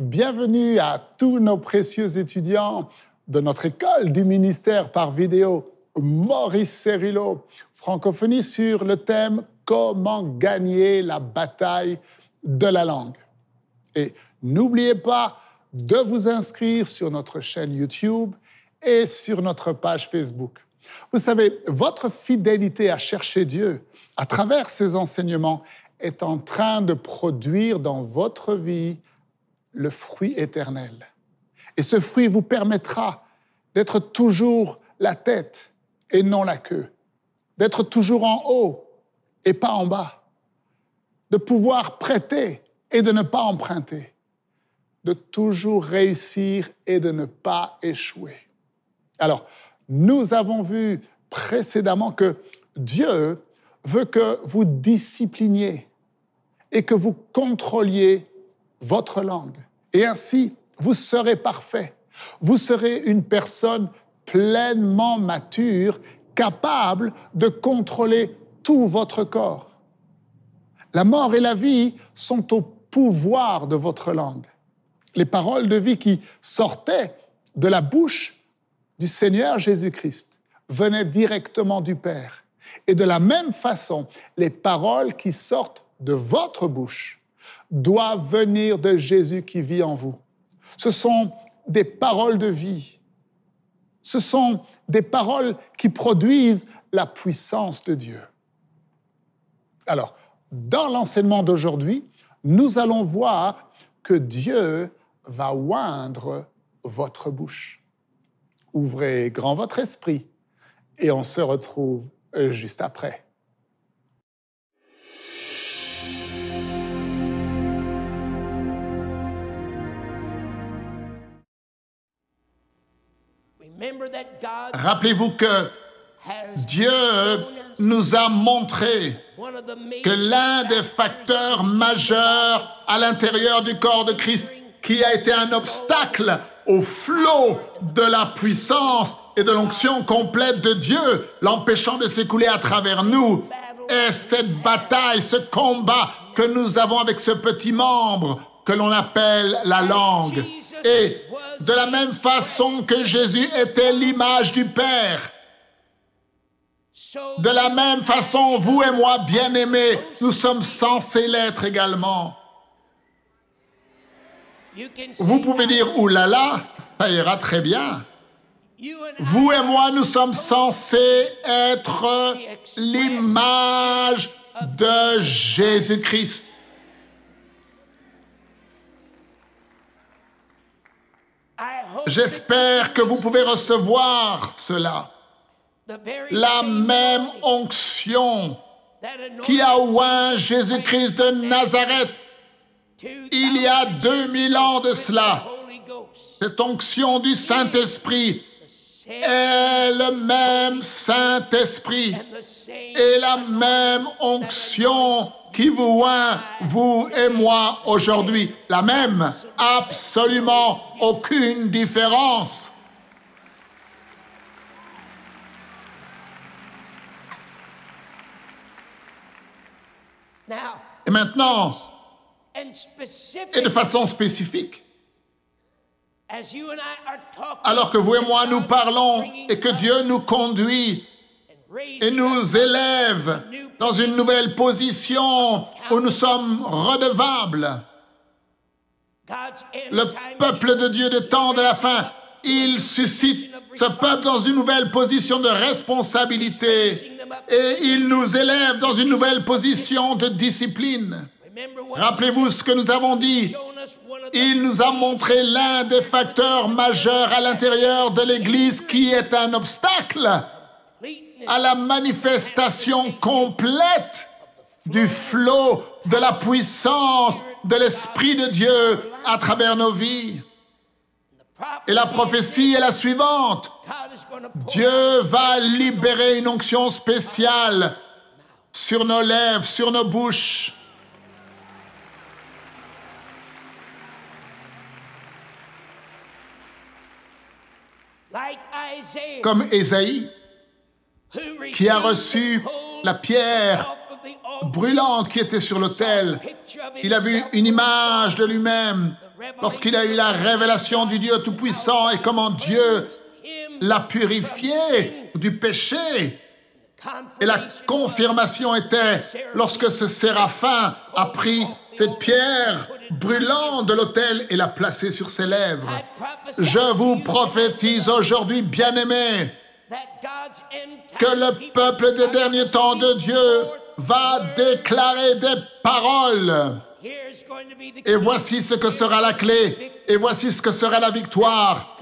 bienvenue à tous nos précieux étudiants de notre école du ministère par vidéo Maurice Cerillo, francophonie sur le thème Comment gagner la bataille de la langue. Et n'oubliez pas de vous inscrire sur notre chaîne YouTube et sur notre page Facebook. Vous savez, votre fidélité à chercher Dieu à travers ces enseignements est en train de produire dans votre vie le fruit éternel. Et ce fruit vous permettra d'être toujours la tête et non la queue, d'être toujours en haut et pas en bas, de pouvoir prêter et de ne pas emprunter, de toujours réussir et de ne pas échouer. Alors, nous avons vu précédemment que Dieu veut que vous discipliniez et que vous contrôliez votre langue. Et ainsi, vous serez parfait. Vous serez une personne pleinement mature, capable de contrôler tout votre corps. La mort et la vie sont au pouvoir de votre langue. Les paroles de vie qui sortaient de la bouche du Seigneur Jésus-Christ venaient directement du Père. Et de la même façon, les paroles qui sortent de votre bouche doivent venir de Jésus qui vit en vous. Ce sont des paroles de vie. Ce sont des paroles qui produisent la puissance de Dieu. Alors, dans l'enseignement d'aujourd'hui, nous allons voir que Dieu va oindre votre bouche. Ouvrez grand votre esprit et on se retrouve juste après. Rappelez-vous que Dieu nous a montré que l'un des facteurs majeurs à l'intérieur du corps de Christ qui a été un obstacle au flot de la puissance et de l'onction complète de Dieu, l'empêchant de s'écouler à travers nous, est cette bataille, ce combat que nous avons avec ce petit membre que l'on appelle la langue. Et de la même façon que Jésus était l'image du Père, de la même façon, vous et moi, bien-aimés, nous sommes censés l'être également. Vous pouvez dire, oulala, ça ira très bien. Vous et moi, nous sommes censés être l'image de Jésus-Christ. J'espère que vous pouvez recevoir cela. La même onction qui a oint Jésus-Christ de Nazareth il y a 2000 ans de cela. Cette onction du Saint-Esprit est le même Saint-Esprit et la même onction qui vous oint, vous et moi aujourd'hui. La même, absolument aucune différence. Et maintenant, et de façon spécifique, alors que vous et moi nous parlons et que Dieu nous conduit et nous élève dans une nouvelle position où nous sommes redevables. Le peuple de Dieu des temps de la fin, il suscite ce peuple dans une nouvelle position de responsabilité et il nous élève dans une nouvelle position de discipline. Rappelez-vous ce que nous avons dit. Il nous a montré l'un des facteurs majeurs à l'intérieur de l'Église qui est un obstacle à la manifestation complète du flot de la puissance de l'Esprit de Dieu à travers nos vies. Et la prophétie est la suivante. Dieu va libérer une onction spéciale sur nos lèvres, sur nos bouches. Comme Ésaïe, qui a reçu la pierre brûlante qui était sur l'autel. Il a vu une image de lui-même lorsqu'il a eu la révélation du Dieu Tout-Puissant et comment Dieu l'a purifié du péché. Et la confirmation était lorsque ce séraphin a pris cette pierre brûlante de l'autel et l'a placée sur ses lèvres. Je vous prophétise aujourd'hui, bien-aimés, que le peuple des derniers temps de Dieu va déclarer des paroles. Et voici ce que sera la clé, et voici ce que sera la victoire.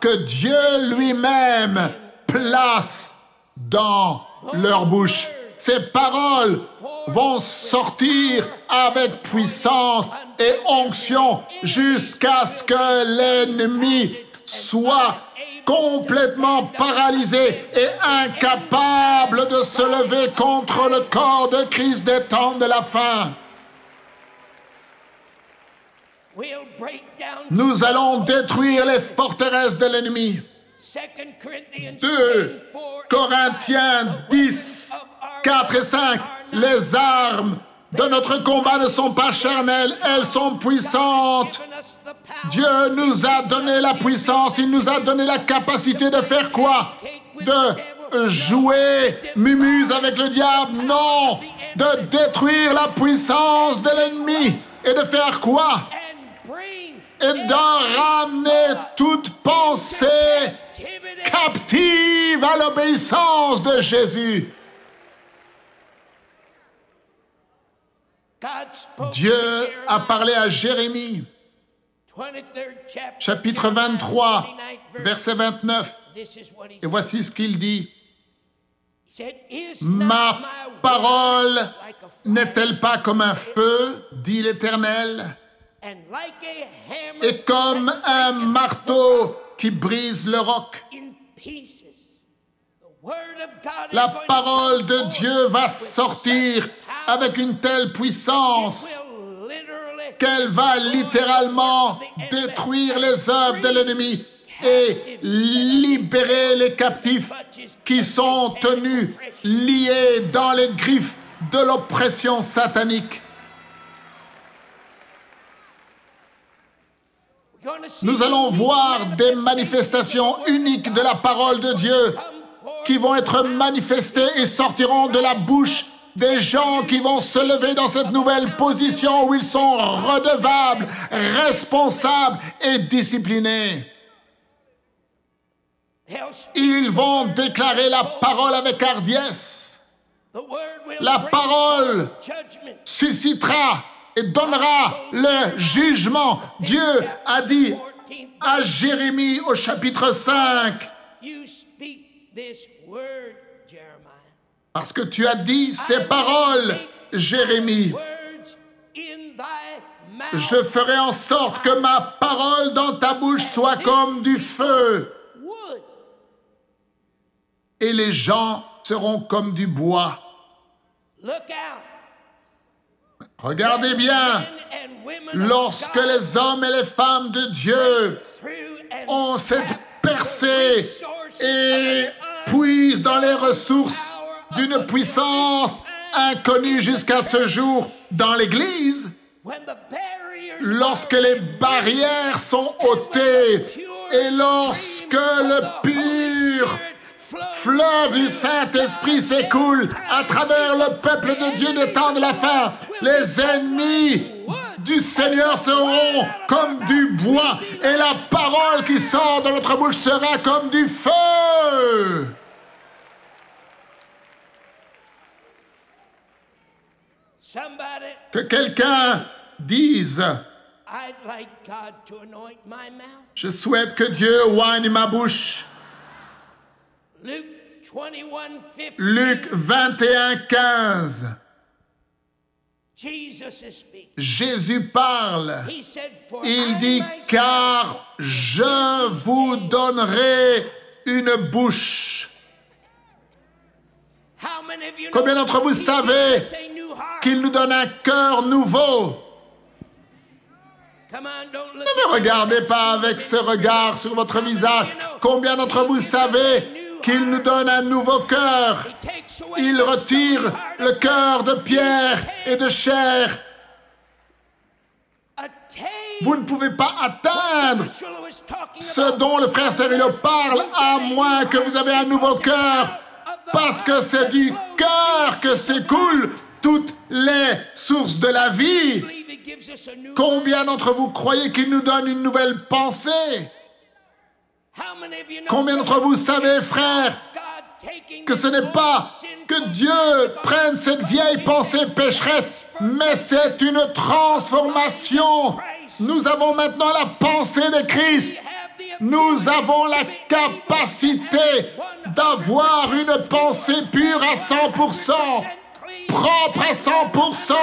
Que Dieu lui-même place dans leur bouche. Ces paroles vont sortir avec puissance et onction jusqu'à ce que l'ennemi soit complètement paralysé et incapable de se lever contre le corps de Christ des temps de la fin. Nous allons détruire les forteresses de l'ennemi. 2 Corinthiens 10, 4 et 5. Les armes de notre combat ne sont pas charnelles, elles sont puissantes. Dieu nous a donné la puissance, il nous a donné la capacité de faire quoi? De jouer mumuse avec le diable? Non. De détruire la puissance de l'ennemi. Et de faire quoi? Et d'en ramener toute pensée captive à l'obéissance de Jésus. Dieu a parlé à Jérémie, chapitre 23, verset 29. Et voici ce qu'il dit. Ma parole n'est-elle pas comme un feu, dit l'Éternel, et comme un marteau qui brise le roc? La parole de Dieu va sortir avec une telle puissance qu'elle va littéralement détruire les œuvres de l'ennemi et libérer les captifs qui sont tenus liés dans les griffes de l'oppression satanique. nous allons voir des manifestations uniques de la parole de Dieu qui vont être manifestées et sortiront de la bouche des gens qui vont se lever dans cette nouvelle position où ils sont redevables, responsables et disciplinés. Ils vont déclarer la parole avec hardiesse. La parole suscitera et donnera le jugement. Dieu a dit à Jérémie au chapitre 5, parce que tu as dit ces paroles, Jérémie, je ferai en sorte que ma parole dans ta bouche soit comme du feu. Et les gens seront comme du bois. Regardez bien, lorsque les hommes et les femmes de Dieu ont cette percée et puisent dans les ressources d'une puissance inconnue jusqu'à ce jour dans l'Église, lorsque les barrières sont ôtées et lorsque le pur fleuve du Saint-Esprit s'écoule à travers le peuple de Dieu des temps de la fin. Les ennemis du Seigneur seront comme du bois et la parole qui sort de notre bouche sera comme du feu. Que quelqu'un dise, je souhaite que Dieu oigne ma bouche. Luc 21, 15. Jésus parle. Il dit, car je vous donnerai une bouche. Combien d'entre vous savez qu'il nous donne un cœur nouveau ne me regardez pas avec ce regard sur votre visage. Combien d'entre vous savez qu'il nous donne un nouveau cœur? Il retire le cœur de pierre et de chair Vous ne pouvez pas atteindre ce dont le frère Cyrilo parle à moins que vous avez un nouveau cœur. Parce que c'est du cœur que s'écoulent toutes les sources de la vie. Combien d'entre vous croyez qu'il nous donne une nouvelle pensée? Combien d'entre vous savez, frère, que ce n'est pas que Dieu prenne cette vieille pensée pécheresse, mais c'est une transformation. Nous avons maintenant la pensée de Christ. Nous avons la capacité d'avoir une pensée pure à 100%, propre à 100%,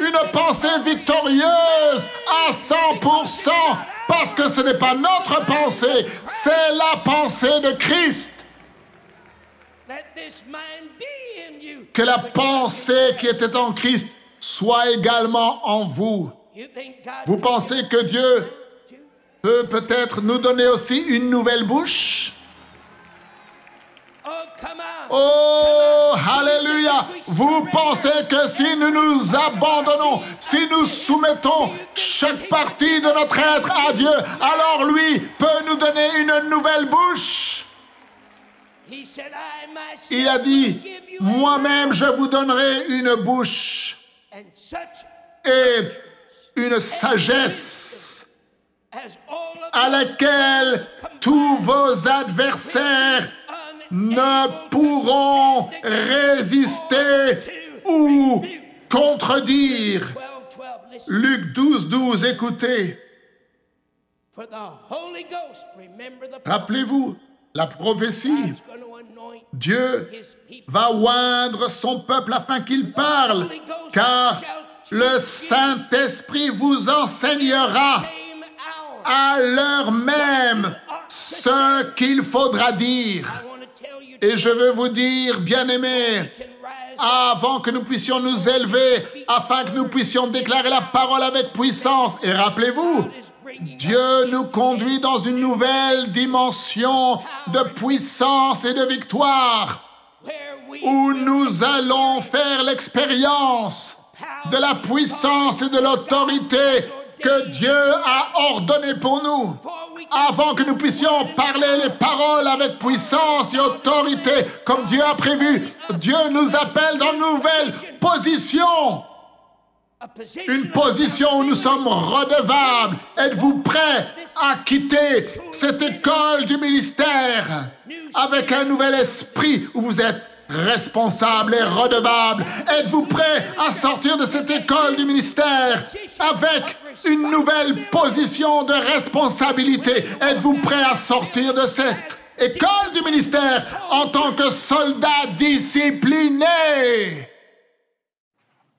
une pensée victorieuse à 100%, parce que ce n'est pas notre pensée, c'est la pensée de Christ. Que la pensée qui était en Christ soit également en vous. Vous pensez que Dieu peut peut-être nous donner aussi une nouvelle bouche? Oh, alléluia. Vous pensez que si nous nous abandonnons, si nous soumettons chaque partie de notre être à Dieu, alors lui peut nous donner une nouvelle bouche? Il a dit, moi-même je vous donnerai une bouche. Et une sagesse à laquelle tous vos adversaires ne pourront résister ou contredire. Luc 12, 12, écoutez. Rappelez-vous la prophétie. Dieu va oindre son peuple afin qu'il parle, car le Saint-Esprit vous enseignera à l'heure même ce qu'il faudra dire. Et je veux vous dire, bien-aimés, avant que nous puissions nous élever, afin que nous puissions déclarer la parole avec puissance, et rappelez-vous, Dieu nous conduit dans une nouvelle dimension de puissance et de victoire, où nous allons faire l'expérience de la puissance et de l'autorité que Dieu a ordonné pour nous avant que nous puissions parler les paroles avec puissance et autorité comme Dieu a prévu. Dieu nous appelle dans une nouvelle position. Une position où nous sommes redevables. Êtes-vous prêts à quitter cette école du ministère avec un nouvel esprit où vous êtes responsable et redevable. Êtes-vous prêt à sortir de cette école du ministère avec une nouvelle position de responsabilité? Êtes-vous prêt à sortir de cette école du ministère en tant que soldat discipliné?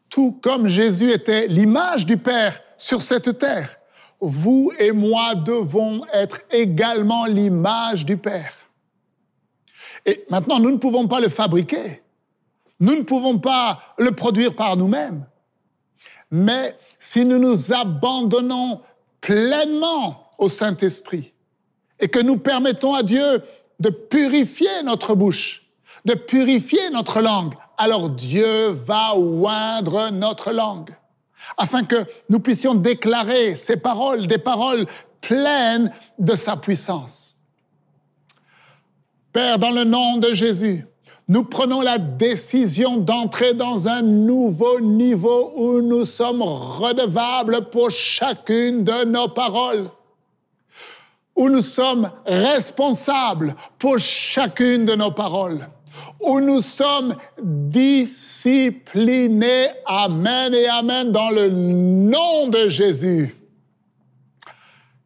Tout comme Jésus était l'image du Père sur cette terre, vous et moi devons être également l'image du Père. Et maintenant, nous ne pouvons pas le fabriquer. Nous ne pouvons pas le produire par nous-mêmes. Mais si nous nous abandonnons pleinement au Saint-Esprit et que nous permettons à Dieu de purifier notre bouche, de purifier notre langue, alors Dieu va oindre notre langue, afin que nous puissions déclarer ces paroles, des paroles pleines de sa puissance. Père, dans le nom de Jésus, nous prenons la décision d'entrer dans un nouveau niveau où nous sommes redevables pour chacune de nos paroles, où nous sommes responsables pour chacune de nos paroles, où nous sommes disciplinés. Amen et Amen dans le nom de Jésus.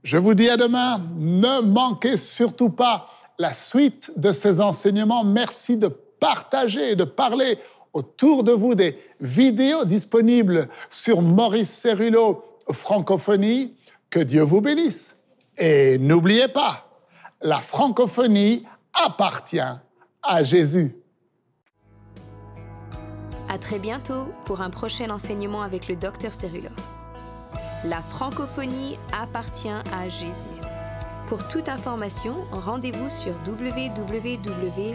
Je vous dis à demain, ne manquez surtout pas la suite de ces enseignements. Merci de partager et de parler autour de vous des vidéos disponibles sur Maurice Cerullo Francophonie. Que Dieu vous bénisse. Et n'oubliez pas, la francophonie appartient à Jésus. À très bientôt pour un prochain enseignement avec le docteur Cerullo. La francophonie appartient à Jésus. Pour toute information, rendez-vous sur www.mcwe.fr.